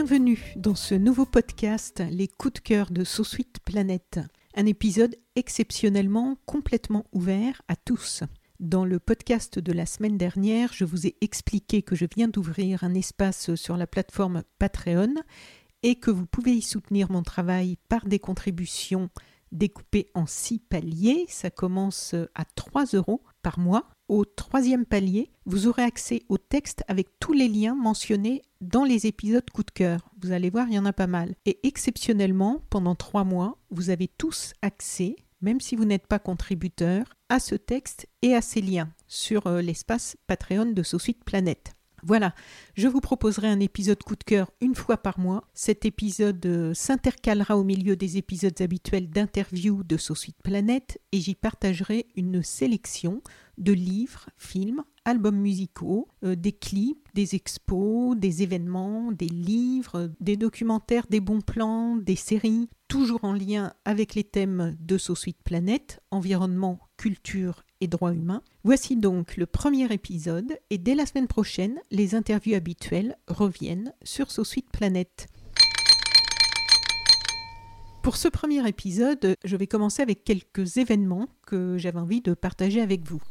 Bienvenue dans ce nouveau podcast Les coups de cœur de Sous-Suite Planète. Un épisode exceptionnellement complètement ouvert à tous. Dans le podcast de la semaine dernière, je vous ai expliqué que je viens d'ouvrir un espace sur la plateforme Patreon et que vous pouvez y soutenir mon travail par des contributions découpées en six paliers. Ça commence à 3 euros par mois au troisième palier, vous aurez accès au texte avec tous les liens mentionnés dans les épisodes coup de cœur. Vous allez voir, il y en a pas mal. Et exceptionnellement, pendant trois mois, vous avez tous accès, même si vous n'êtes pas contributeur, à ce texte et à ces liens sur euh, l'espace Patreon de Socite Planète. Voilà, je vous proposerai un épisode coup de cœur une fois par mois. Cet épisode euh, s'intercalera au milieu des épisodes habituels d'interviews de Socite Planète et j'y partagerai une sélection de livres, films, albums musicaux, euh, des clips, des expos, des événements, des livres, des documentaires, des bons plans, des séries, toujours en lien avec les thèmes de Suite Planète, environnement, culture et droits humains. Voici donc le premier épisode et dès la semaine prochaine, les interviews habituelles reviennent sur Suite Planète. Pour ce premier épisode, je vais commencer avec quelques événements que j'avais envie de partager avec vous.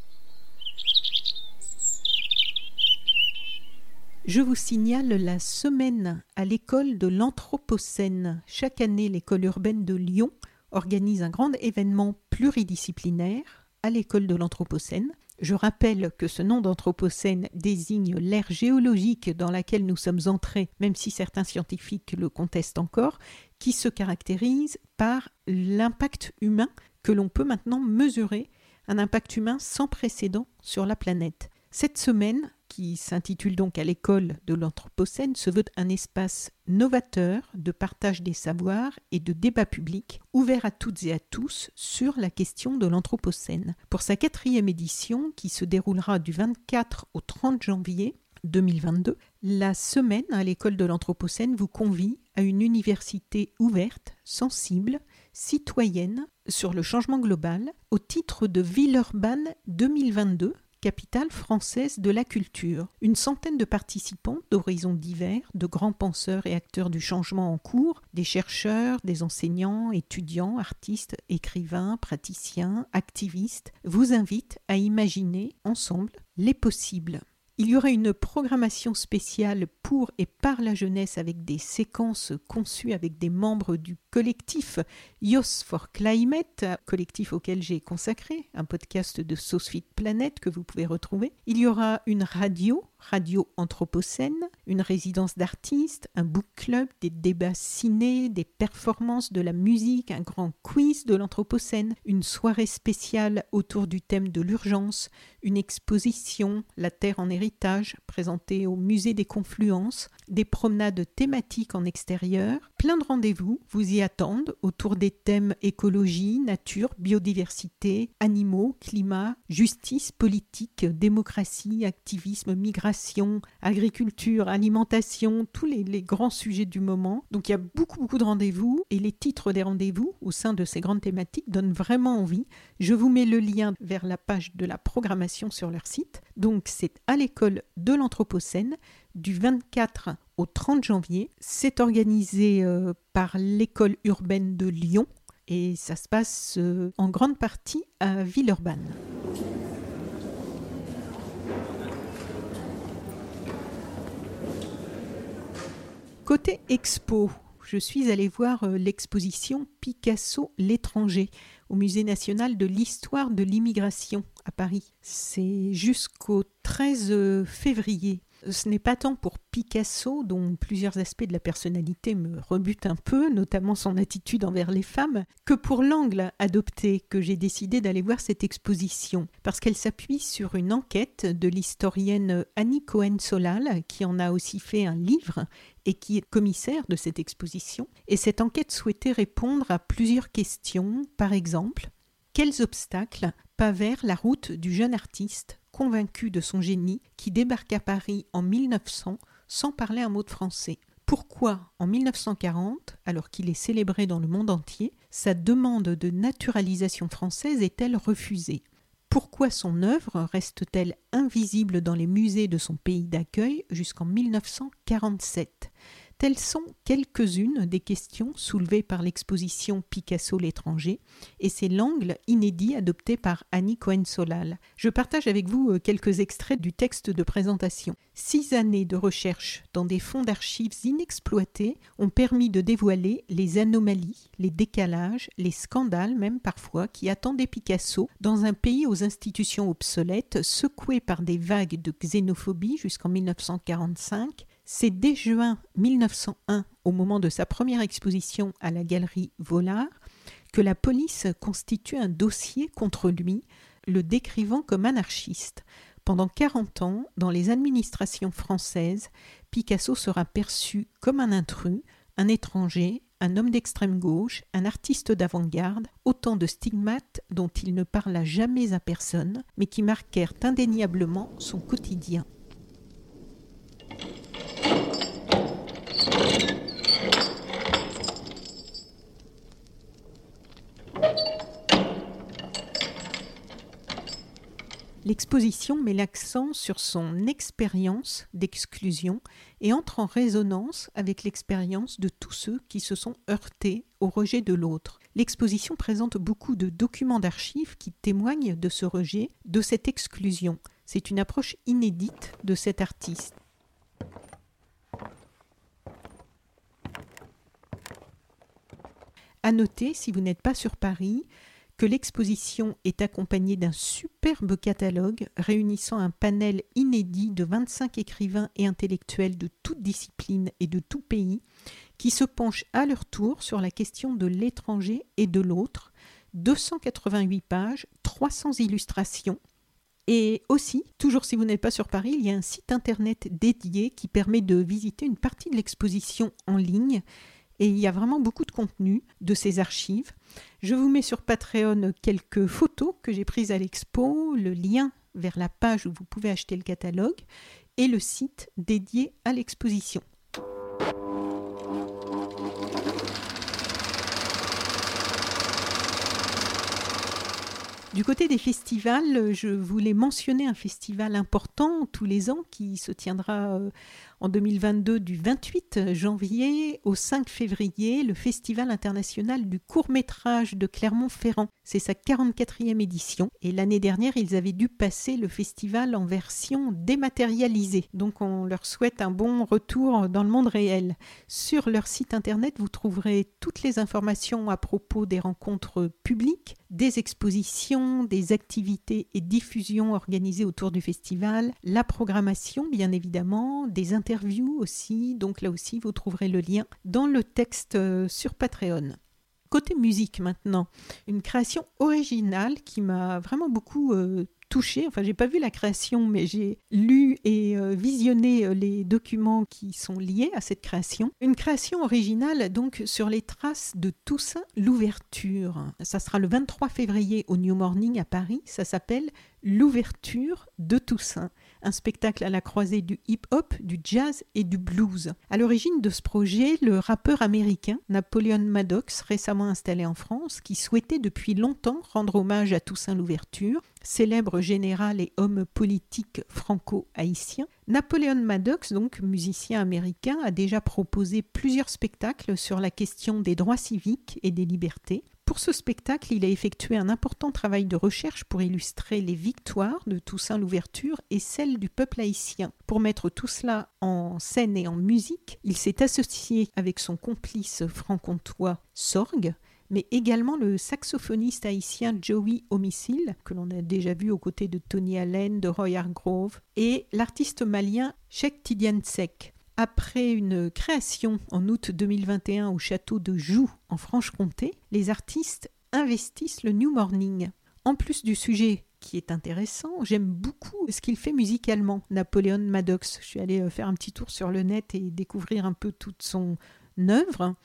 Je vous signale la semaine à l'école de l'Anthropocène. Chaque année, l'école urbaine de Lyon organise un grand événement pluridisciplinaire à l'école de l'Anthropocène. Je rappelle que ce nom d'Anthropocène désigne l'ère géologique dans laquelle nous sommes entrés, même si certains scientifiques le contestent encore, qui se caractérise par l'impact humain que l'on peut maintenant mesurer, un impact humain sans précédent sur la planète. Cette semaine, qui s'intitule donc à l'école de l'Anthropocène, se veut un espace novateur de partage des savoirs et de débat public ouvert à toutes et à tous sur la question de l'Anthropocène. Pour sa quatrième édition, qui se déroulera du 24 au 30 janvier 2022, la semaine à l'école de l'Anthropocène vous convie à une université ouverte, sensible, citoyenne sur le changement global au titre de Villeurbanne 2022 capitale française de la culture. Une centaine de participants d'horizons divers, de grands penseurs et acteurs du changement en cours, des chercheurs, des enseignants, étudiants, artistes, écrivains, praticiens, activistes, vous invitent à imaginer ensemble les possibles. Il y aura une programmation spéciale pour et par la jeunesse avec des séquences conçues avec des membres du collectif Yos for Climate, collectif auquel j'ai consacré un podcast de Sauce Planet que vous pouvez retrouver. Il y aura une radio radio anthropocène, une résidence d'artistes, un book club, des débats ciné, des performances de la musique, un grand quiz de l'anthropocène, une soirée spéciale autour du thème de l'urgence, une exposition La Terre en héritage présentée au musée des confluences, des promenades thématiques en extérieur, plein de rendez-vous vous y attendent autour des thèmes écologie, nature, biodiversité, animaux, climat, justice, politique, démocratie, activisme, migration, agriculture, alimentation, tous les, grands sujets du moment. Donc il y a beaucoup beaucoup de rendez-vous et les titres des rendez-vous au sein de ces grandes thématiques donnent vraiment envie. Je vous mets le lien vers la page de la programmation sur leur site. Donc c'est à l'école de l'Anthropocène du 24 au 30 janvier. C'est organisé euh, par l'école urbaine de Lyon et ça se passe euh, en grande partie à Villeurbanne. Côté expo, je suis allée voir euh, l'exposition Picasso l'étranger au Musée national de l'histoire de l'immigration à Paris. C'est jusqu'au 13 février ce n'est pas tant pour Picasso, dont plusieurs aspects de la personnalité me rebutent un peu, notamment son attitude envers les femmes, que pour l'angle adopté que j'ai décidé d'aller voir cette exposition, parce qu'elle s'appuie sur une enquête de l'historienne Annie Cohen-Solal, qui en a aussi fait un livre et qui est commissaire de cette exposition. Et cette enquête souhaitait répondre à plusieurs questions, par exemple, quels obstacles pavèrent la route du jeune artiste convaincu de son génie qui débarque à Paris en 1900 sans parler un mot de français. Pourquoi, en 1940, alors qu'il est célébré dans le monde entier, sa demande de naturalisation française est-elle refusée? Pourquoi son œuvre reste-t-elle invisible dans les musées de son pays d'accueil jusqu'en 1947 Telles sont quelques-unes des questions soulevées par l'exposition Picasso l'étranger, et c'est l'angle inédit adopté par Annie Cohen-Solal. Je partage avec vous euh, quelques extraits du texte de présentation. Six années de recherche dans des fonds d'archives inexploités ont permis de dévoiler les anomalies, les décalages, les scandales même parfois qui attendaient Picasso dans un pays aux institutions obsolètes, secoué par des vagues de xénophobie jusqu'en 1945, c'est dès juin 1901, au moment de sa première exposition à la galerie Vollard, que la police constitue un dossier contre lui, le décrivant comme anarchiste. Pendant 40 ans, dans les administrations françaises, Picasso sera perçu comme un intrus, un étranger, un homme d'extrême gauche, un artiste d'avant-garde, autant de stigmates dont il ne parla jamais à personne, mais qui marquèrent indéniablement son quotidien. L'exposition met l'accent sur son expérience d'exclusion et entre en résonance avec l'expérience de tous ceux qui se sont heurtés au rejet de l'autre. L'exposition présente beaucoup de documents d'archives qui témoignent de ce rejet, de cette exclusion. C'est une approche inédite de cet artiste. À noter, si vous n'êtes pas sur Paris, que l'exposition est accompagnée d'un superbe catalogue réunissant un panel inédit de 25 écrivains et intellectuels de toutes disciplines et de tout pays qui se penchent à leur tour sur la question de l'étranger et de l'autre, 288 pages, 300 illustrations. Et aussi, toujours si vous n'êtes pas sur Paris, il y a un site internet dédié qui permet de visiter une partie de l'exposition en ligne et il y a vraiment beaucoup de contenu de ces archives. Je vous mets sur Patreon quelques photos que j'ai prises à l'expo, le lien vers la page où vous pouvez acheter le catalogue et le site dédié à l'exposition. Du côté des festivals, je voulais mentionner un festival important tous les ans qui se tiendra euh, en 2022 du 28 janvier au 5 février, le Festival international du court métrage de Clermont-Ferrand. C'est sa 44e édition et l'année dernière ils avaient dû passer le festival en version dématérialisée. Donc on leur souhaite un bon retour dans le monde réel. Sur leur site internet vous trouverez toutes les informations à propos des rencontres publiques, des expositions, des activités et diffusions organisées autour du festival, la programmation bien évidemment, des aussi, donc là aussi vous trouverez le lien dans le texte euh, sur Patreon. Côté musique maintenant, une création originale qui m'a vraiment beaucoup euh, touchée. Enfin, j'ai pas vu la création, mais j'ai lu et euh, visionné les documents qui sont liés à cette création. Une création originale donc sur les traces de Toussaint l'ouverture. Ça sera le 23 février au New Morning à Paris. Ça s'appelle L'ouverture de Toussaint un spectacle à la croisée du hip-hop, du jazz et du blues. À l'origine de ce projet, le rappeur américain Napoleon Maddox, récemment installé en France, qui souhaitait depuis longtemps rendre hommage à Toussaint Louverture, célèbre général et homme politique franco-haïtien, Napoleon Maddox, donc musicien américain, a déjà proposé plusieurs spectacles sur la question des droits civiques et des libertés. Pour ce spectacle, il a effectué un important travail de recherche pour illustrer les victoires de Toussaint l'Ouverture et celles du peuple haïtien. Pour mettre tout cela en scène et en musique, il s'est associé avec son complice franc-comtois Sorgue, mais également le saxophoniste haïtien Joey Homicile, que l'on a déjà vu aux côtés de Tony Allen, de Roy Hargrove, et l'artiste malien Cheikh Tidiane Sek. Après une création en août 2021 au château de Joux en Franche-Comté, les artistes investissent le New Morning. En plus du sujet qui est intéressant, j'aime beaucoup ce qu'il fait musicalement, Napoléon Maddox. Je suis allée euh, faire un petit tour sur le net et découvrir un peu toute son œuvre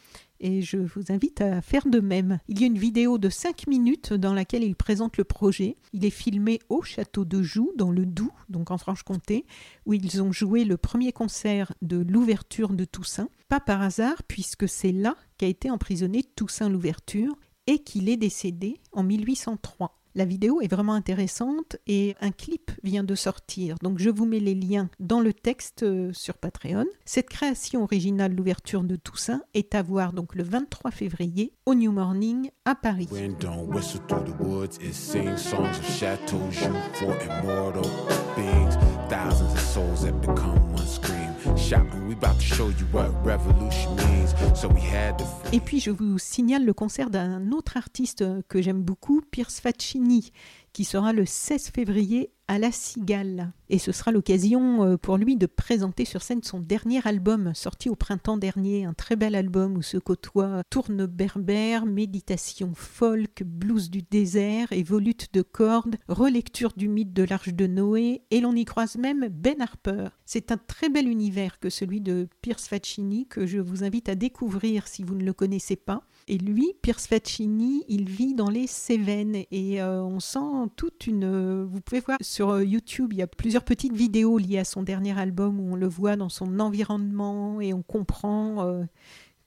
et je vous invite à faire de même. Il y a une vidéo de 5 minutes dans laquelle il présente le projet. Il est filmé au château de Joux, dans le Doubs, donc en Franche-Comté, où ils ont joué le premier concert de l'ouverture de Toussaint. Pas par hasard, puisque c'est là qu'a été emprisonné Toussaint l'ouverture et qu'il est décédé en 1803. La vidéo est vraiment intéressante et un clip vient de sortir. Donc je vous mets les liens dans le texte euh, sur Patreon. Cette création originale, l'ouverture de Toussaint, est à voir donc le 23 février au New Morning à Paris. Et puis je vous signale le concert d'un autre artiste que j'aime beaucoup, Pierce Faccini, qui sera le 16 février à La Cigale. Et ce sera l'occasion euh, pour lui de présenter sur scène son dernier album, sorti au printemps dernier, un très bel album où se côtoient tourne berbère, méditation folk, blues du désert et volutes de cordes, relecture du mythe de l'Arche de Noé, et l'on y croise même Ben Harper. C'est un très bel univers que celui de Pierce Faccini que je vous invite à découvrir si vous ne le connaissez pas. Et lui, Pierce Faccini, il vit dans les Cévennes et euh, on sent toute une... Vous pouvez voir sur euh, YouTube, il y a plusieurs petites vidéos liées à son dernier album où on le voit dans son environnement et on comprend euh,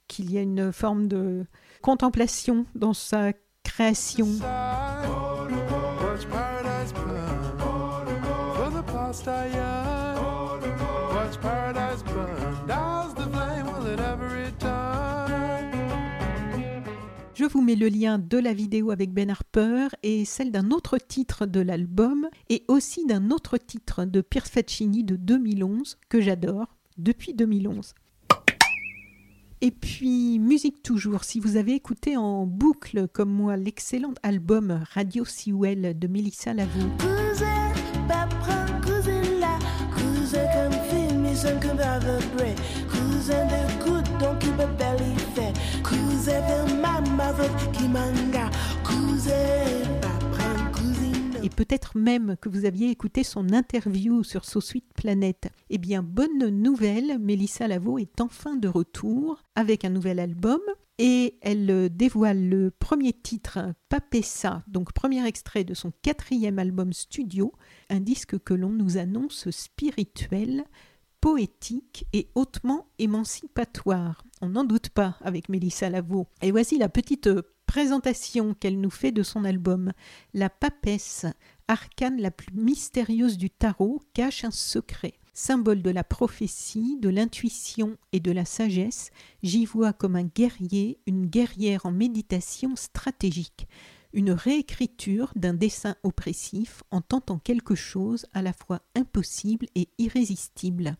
qu'il y a une forme de contemplation dans sa création. Je vous mets le lien de la vidéo avec Ben Harper et celle d'un autre titre de l'album et aussi d'un autre titre de Pierce Faccini de 2011 que j'adore depuis 2011. Et puis, musique toujours, si vous avez écouté en boucle comme moi l'excellent album Radio Sewell de Melissa Lavo. Et peut-être même que vous aviez écouté son interview sur Sweet Planet. Eh bien, bonne nouvelle, Mélissa Lavo est enfin de retour avec un nouvel album et elle dévoile le premier titre, Papessa, donc premier extrait de son quatrième album studio, un disque que l'on nous annonce spirituel, poétique et hautement émancipatoire. On n'en doute pas avec Mélissa Lavo. Et voici la petite présentation qu'elle nous fait de son album. La papesse, arcane la plus mystérieuse du tarot, cache un secret. Symbole de la prophétie, de l'intuition et de la sagesse, j'y vois comme un guerrier, une guerrière en méditation stratégique une réécriture d'un dessin oppressif en tentant quelque chose à la fois impossible et irrésistible.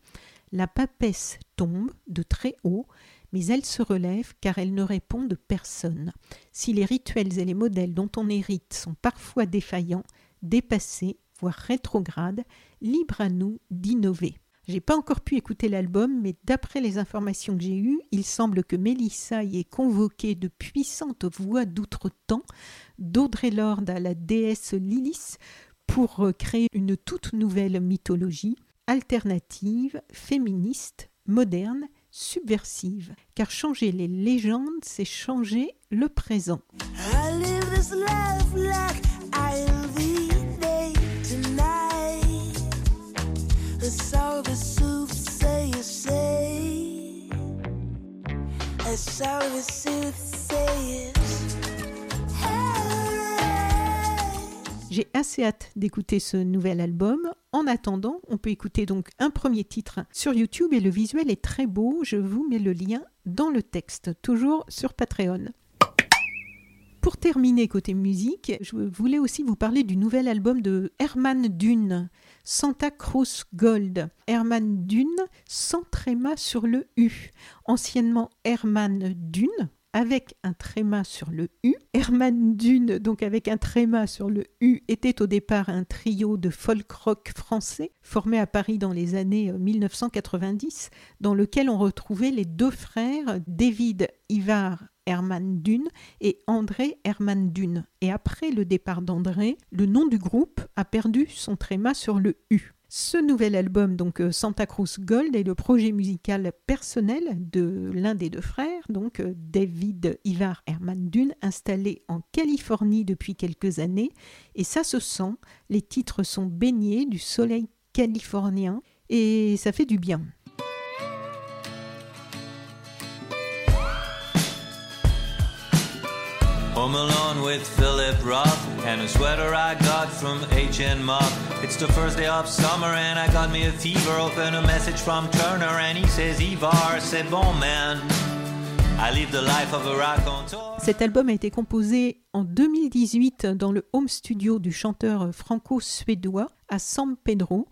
La papesse tombe de très haut, mais elle se relève car elle ne répond de personne. Si les rituels et les modèles dont on hérite sont parfois défaillants, dépassés, voire rétrogrades, libre à nous d'innover. J'ai pas encore pu écouter l'album, mais d'après les informations que j'ai eues, il semble que Mélissa y ait convoqué de puissantes voix d'outre-temps, d'Audrey Lord à la déesse Lilith, pour créer une toute nouvelle mythologie, alternative, féministe, moderne, subversive. Car changer les légendes, c'est changer le présent. J'ai assez hâte d'écouter ce nouvel album. En attendant, on peut écouter donc un premier titre sur YouTube et le visuel est très beau. Je vous mets le lien dans le texte, toujours sur Patreon. Pour terminer côté musique, je voulais aussi vous parler du nouvel album de Herman Dune, Santa Cruz Gold. Herman Dune sans tréma sur le U. Anciennement Herman Dune, avec un tréma sur le U. Herman Dune, donc avec un tréma sur le U, était au départ un trio de folk rock français formé à Paris dans les années 1990, euh, dans lequel on retrouvait les deux frères David Ivar Herman Dune et André Herman Dune. Et après le départ d'André, le nom du groupe a perdu son tréma sur le U. Ce nouvel album, donc euh, Santa Cruz Gold, est le projet musical personnel de l'un des deux frères, donc euh, David Ivar Herman Dune, installé en Californie depuis quelques années. Et ça se sent, les titres sont baignés du soleil californien et ça fait du bien. Home alone with Philip Roth and a sweater I got from H&M Mob. It's the first day of summer and I got me a fever. Open a message from Turner and he says, Ivar, c'est bon man. I live the life of a raconteur. Cet album a été composé en 2018 dans le home studio du chanteur franco-suédois à San Pedro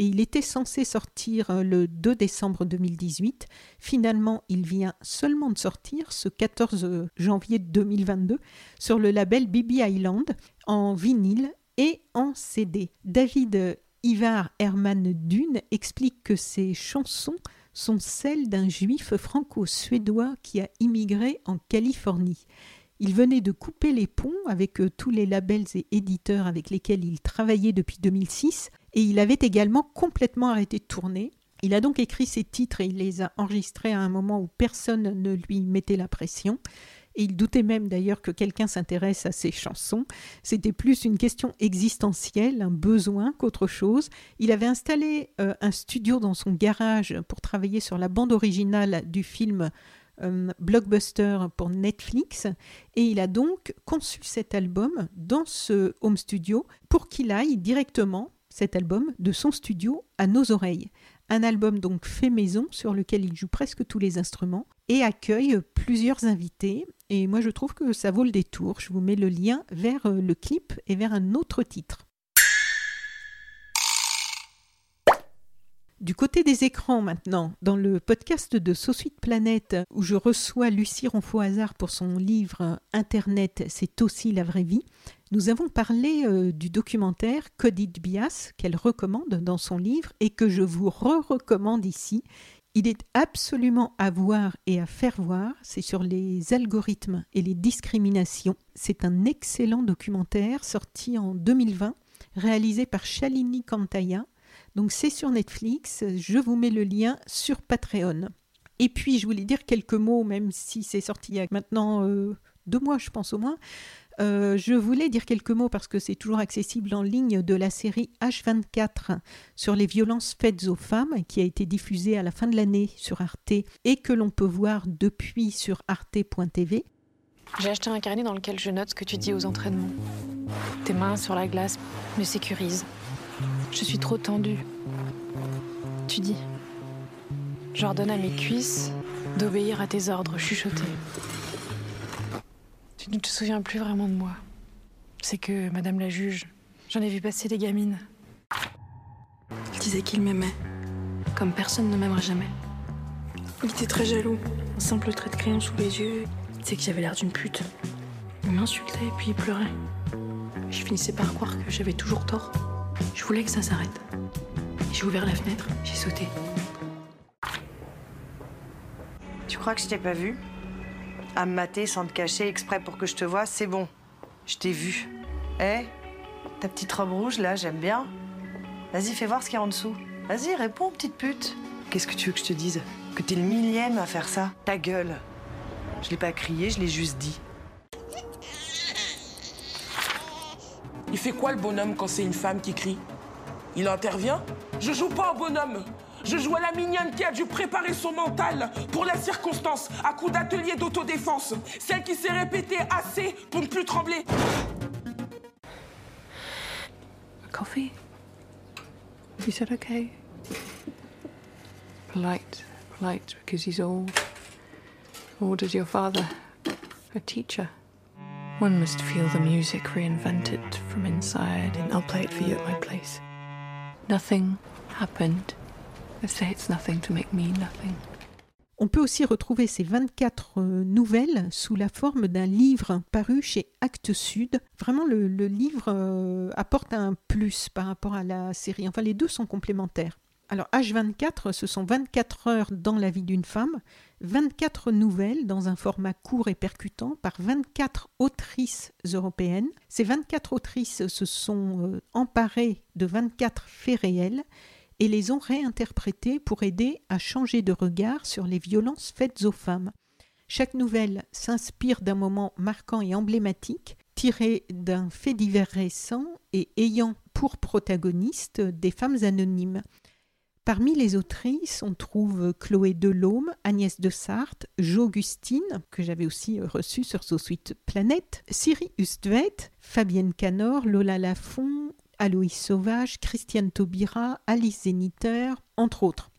et il était censé sortir euh, le 2 décembre 2018. Finalement, il vient seulement de sortir ce 14 janvier 2022 sur le label BB Island en vinyle et en CD. David Ivar Herman Dune explique que ces chansons sont celles d'un juif franco-suédois qui a immigré en Californie. Il venait de couper les ponts avec euh, tous les labels et éditeurs avec lesquels il travaillait depuis 2006 et il avait également complètement arrêté de tourner. Il a donc écrit ses titres et il les a enregistrés à un moment où personne ne lui mettait la pression. Et il doutait même d'ailleurs que quelqu'un s'intéresse à ses chansons. C'était plus une question existentielle, un besoin qu'autre chose. Il avait installé euh, un studio dans son garage pour travailler sur la bande originale du film euh, Blockbuster pour Netflix. Et il a donc conçu cet album dans ce home studio pour qu'il aille directement cet album de son studio à nos oreilles. Un album donc fait maison sur lequel il joue presque tous les instruments et accueille plusieurs invités. Et moi je trouve que ça vaut le détour. Je vous mets le lien vers euh, le clip et vers un autre titre. Du côté des écrans maintenant, dans le podcast de Sausuite Planète, où je reçois Lucie Ronfaux-Hasard pour son livre Internet, c'est aussi la vraie vie, nous avons parlé euh, du documentaire Codit Bias qu'elle recommande dans son livre et que je vous re-recommande ici. Il est absolument à voir et à faire voir. C'est sur les algorithmes et les discriminations. C'est un excellent documentaire sorti en 2020, réalisé par Shalini Kantaya donc c'est sur Netflix, je vous mets le lien sur Patreon. Et puis je voulais dire quelques mots, même si c'est sorti il y a maintenant euh, deux mois, je pense au moins. Euh, je voulais dire quelques mots parce que c'est toujours accessible en ligne de la série H24 sur les violences faites aux femmes qui a été diffusée à la fin de l'année sur Arte et que l'on peut voir depuis sur arte.tv. J'ai acheté un carnet dans lequel je note ce que tu dis aux entraînements. Tes mains sur la glace me sécurisent. Je suis trop tendue. Tu dis. J'ordonne à mes cuisses d'obéir à tes ordres chuchotés. Tu ne te souviens plus vraiment de moi. C'est que, Madame la juge, j'en ai vu passer des gamines. Il disait qu'il m'aimait, comme personne ne m'aimerait jamais. Il était très jaloux. Un simple trait de crayon sous les yeux, disait que j'avais l'air d'une pute. Il m'insultait et puis il pleurait. Je finissais par croire que j'avais toujours tort. Je voulais que ça s'arrête. J'ai ouvert la fenêtre, j'ai sauté. Tu crois que je t'ai pas vu? À me mater sans te cacher exprès pour que je te vois, c'est bon. Je t'ai vu. Eh Ta petite robe rouge là, j'aime bien. Vas-y, fais voir ce qu'il y a en dessous. Vas-y, réponds, petite pute. Qu'est-ce que tu veux que je te dise? Que t'es le millième à faire ça? Ta gueule. Je l'ai pas crié, je l'ai juste dit. Il fait quoi le bonhomme quand c'est une femme qui crie? Il intervient? Je joue pas au bonhomme. Je joue à la mignonne qui a dû préparer son mental pour la circonstance, à coup d'atelier d'autodéfense. Celle qui s'est répétée assez pour ne plus trembler. Coffee? Is that okay? Polite, polite because he's old. Old as your father, a teacher. One must feel the music reinvented from inside, and I'll play it for you at my place. Nothing happened. I say it's nothing to make me nothing. On peut aussi retrouver ces 24 euh, nouvelles sous la forme d'un livre paru chez Actes Sud. Vraiment, le, le livre euh, apporte un plus par rapport à la série. Enfin, les deux sont complémentaires. Alors, H24, ce sont 24 heures dans la vie d'une femme, 24 nouvelles dans un format court et percutant par 24 autrices européennes. Ces 24 autrices se sont euh, emparées de 24 faits réels et les ont réinterprétés pour aider à changer de regard sur les violences faites aux femmes. Chaque nouvelle s'inspire d'un moment marquant et emblématique, tiré d'un fait divers récent et ayant pour protagonistes des femmes anonymes. Parmi les autrices, on trouve Chloé Delhomme, Agnès de Sarthe, Jo Augustine, que j'avais aussi reçue sur Suite Planète, Siri Ustvet, Fabienne Canor, Lola Lafont, Aloïs Sauvage, Christiane Taubira, Alice Zéniter, entre autres.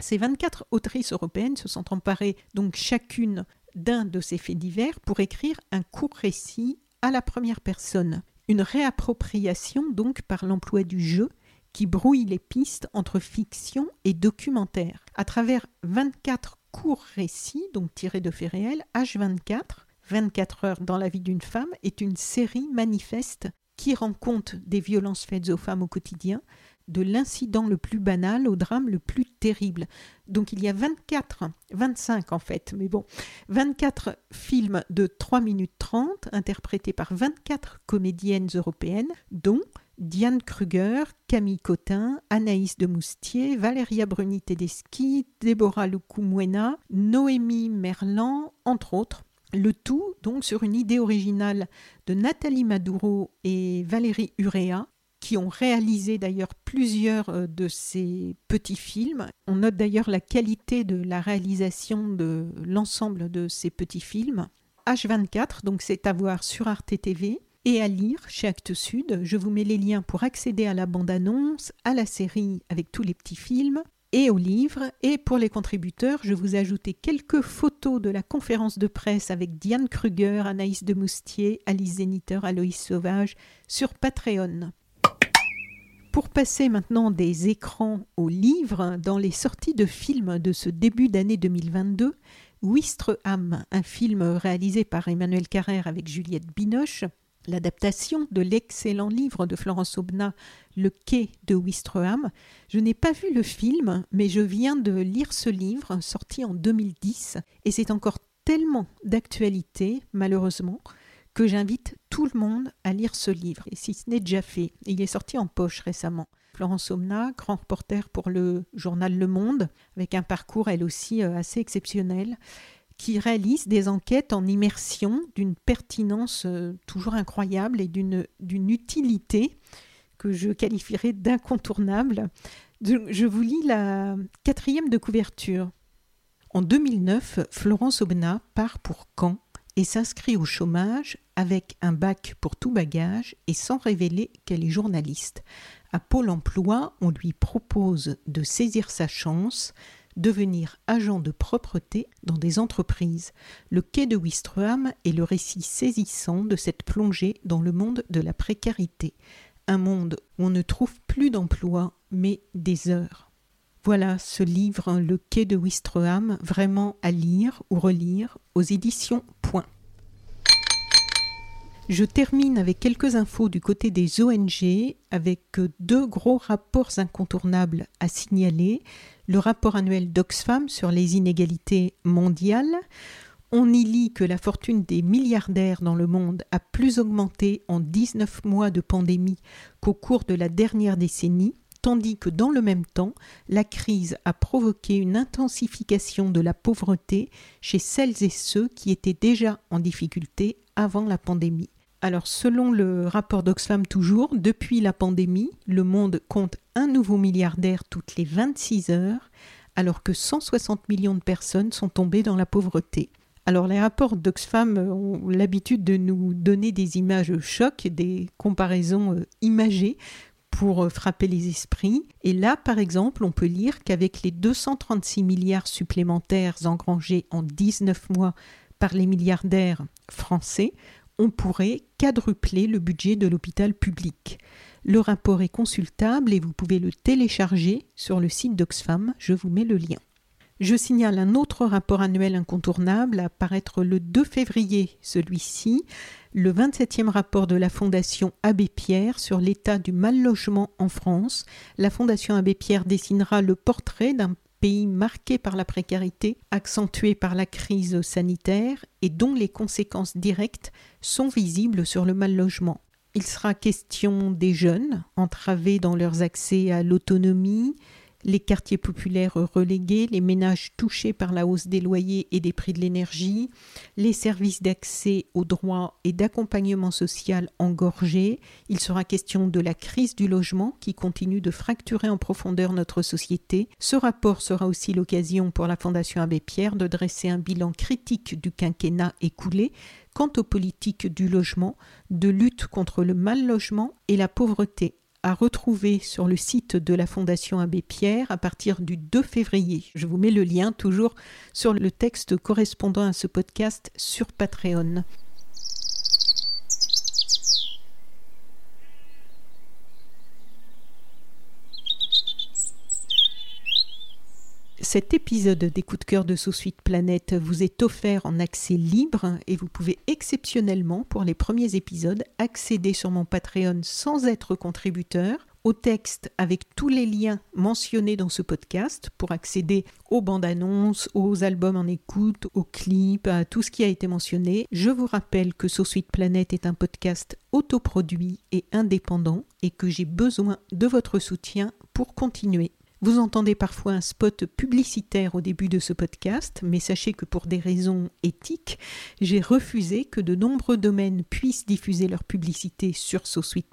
Ces 24 autrices européennes se sont emparées donc chacune d'un de ces faits divers pour écrire un court récit à la première personne. Une réappropriation donc par l'emploi du jeu qui brouille les pistes entre fiction et documentaire. À travers 24 courts récits, donc tirés de faits réels, H24, 24 heures dans la vie d'une femme, est une série manifeste qui rend compte des violences faites aux femmes au quotidien, de l'incident le plus banal au drame le plus terrible. Donc il y a 24, 25 en fait, mais bon, 24 films de 3 minutes 30 interprétés par 24 comédiennes européennes, dont Diane Kruger, Camille Cotin, Anaïs de Moustier, Valéria Bruni Tedeschi, Déborah Lucumwena, Noémie Merlan, entre autres. Le tout donc sur une idée originale de Nathalie Maduro et Valérie Urea, qui ont réalisé d'ailleurs plusieurs euh, de ces petits films. On note d'ailleurs la qualité de la réalisation de l'ensemble de ces petits films. H24, donc c'est à voir sur Arte TV et à lire chez Actes Sud. Je vous mets les liens pour accéder à la bande-annonce, à la série avec tous les petits films et au livre. Et pour les contributeurs, je vous ai ajouté quelques photos de la conférence de presse avec Diane Kruger, Anaïs de Moustier, Alice Zéniter, Aloïs Sauvage sur Patreon. Pour passer maintenant des écrans aux livres, dans les sorties de films de ce début d'année 2022, Wistreham, un film réalisé par Emmanuel Carrère avec Juliette Binoche, l'adaptation de l'excellent livre de Florence Aubenas, Le quai de Wistreham. Je n'ai pas vu le film, mais je viens de lire ce livre, sorti en 2010, et c'est encore tellement d'actualité, malheureusement, que j'invite tout le monde à lire ce livre, et si ce n'est déjà fait. Il est sorti en poche récemment. Florence Omna, grand reporter pour le journal Le Monde, avec un parcours elle aussi euh, assez exceptionnel, qui réalise des enquêtes en immersion d'une pertinence euh, toujours incroyable et d'une utilité que je qualifierais d'incontournable. Je vous lis la quatrième de couverture. En 2009, Florence Obna part pour Caen et s'inscrit au chômage avec un bac pour tout bagage et sans révéler qu'elle est journaliste. À Pôle emploi, on lui propose de saisir sa chance, devenir agent de propreté dans des entreprises. Le quai de Wistreham est le récit saisissant de cette plongée dans le monde de la précarité, un monde où on ne trouve plus d'emploi mais des heures. Voilà ce livre, Le quai de Wistreham, vraiment à lire ou relire aux éditions Point. Je termine avec quelques infos du côté des ONG, avec deux gros rapports incontournables à signaler. Le rapport annuel d'Oxfam sur les inégalités mondiales. On y lit que la fortune des milliardaires dans le monde a plus augmenté en 19 mois de pandémie qu'au cours de la dernière décennie tandis que dans le même temps, la crise a provoqué une intensification de la pauvreté chez celles et ceux qui étaient déjà en difficulté avant la pandémie. Alors selon le rapport d'Oxfam toujours, depuis la pandémie, le monde compte un nouveau milliardaire toutes les 26 heures, alors que 160 millions de personnes sont tombées dans la pauvreté. Alors les rapports d'Oxfam ont l'habitude de nous donner des images chocs, des comparaisons euh, imagées pour euh, frapper les esprits. Et là, par exemple, on peut lire qu'avec les 236 milliards supplémentaires engrangés en 19 mois par les milliardaires français, on pourrait quadrupler le budget de l'hôpital public. Le rapport est consultable et vous pouvez le télécharger sur le site d'Oxfam, je vous mets le lien. Je signale un autre rapport annuel incontournable à paraître le 2 février, celui-ci, le 27e rapport de la Fondation Abbé Pierre sur l'état du mal logement en France. La Fondation Abbé Pierre dessinera le portrait d'un pays marqué par la précarité, accentué par la crise sanitaire et dont les conséquences directes sont visibles sur le mal logement. Il sera question des jeunes, entravés dans leurs accès à l'autonomie, les quartiers populaires relégués, les ménages touchés par la hausse des loyers et des prix de l'énergie, les services d'accès aux droits et d'accompagnement social engorgés. Il sera question de la crise du logement qui continue de fracturer en profondeur notre société. Ce rapport sera aussi l'occasion pour la Fondation Abbé Pierre de dresser un bilan critique du quinquennat écoulé quant aux politiques du logement, de lutte contre le mal logement et la pauvreté à retrouver sur le site de la Fondation Abbé Pierre à partir du 2 février. Je vous mets le lien toujours sur le texte correspondant à ce podcast sur Patreon. Cet épisode des coups de cœur de Sous Suite Planète vous est offert en accès libre et vous pouvez exceptionnellement, pour les premiers épisodes, accéder sur mon Patreon sans être contributeur au texte avec tous les liens mentionnés dans ce podcast pour accéder aux bandes annonces, aux albums en écoute, aux clips, à tout ce qui a été mentionné. Je vous rappelle que Sous Suite Planète est un podcast autoproduit et indépendant et que j'ai besoin de votre soutien pour continuer. Vous entendez parfois un spot publicitaire au début de ce podcast, mais sachez que pour des raisons éthiques, j'ai refusé que de nombreux domaines puissent diffuser leur publicité sur SoSuite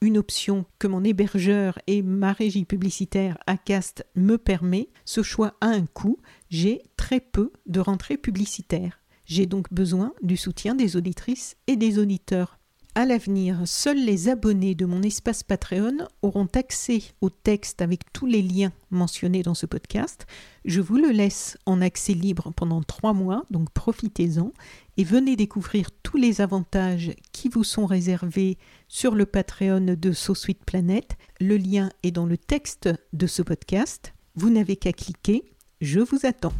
une option que mon hébergeur et ma régie publicitaire Acast me permet. Ce choix a un coût, j'ai très peu de rentrées publicitaires. J'ai donc besoin du soutien des auditrices et des auditeurs. À l'avenir, seuls les abonnés de mon espace Patreon auront accès au texte avec tous les liens mentionnés dans ce podcast. Je vous le laisse en accès libre pendant trois mois, donc profitez-en et venez découvrir tous les avantages qui vous sont réservés sur le Patreon de SoSuite Planet. Le lien est dans le texte de ce podcast. Vous n'avez qu'à cliquer. Je vous attends.